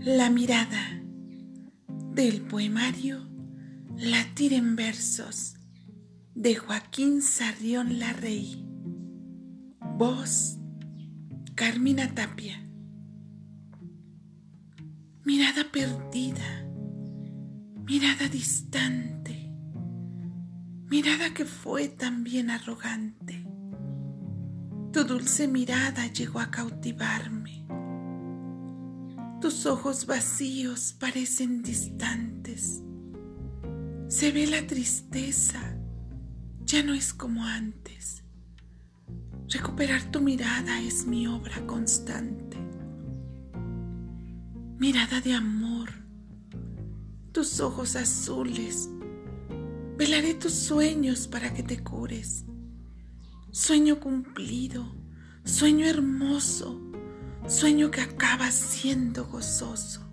La mirada del poemario Latir en versos de Joaquín Sarrión Larrey. Voz Carmina Tapia. Mirada perdida, mirada distante, mirada que fue también arrogante. Tu dulce mirada llegó a cautivarme tus ojos vacíos parecen distantes. Se ve la tristeza, ya no es como antes. Recuperar tu mirada es mi obra constante. Mirada de amor, tus ojos azules. Velaré tus sueños para que te cures. Sueño cumplido, sueño hermoso sueño que acaba siendo gozoso.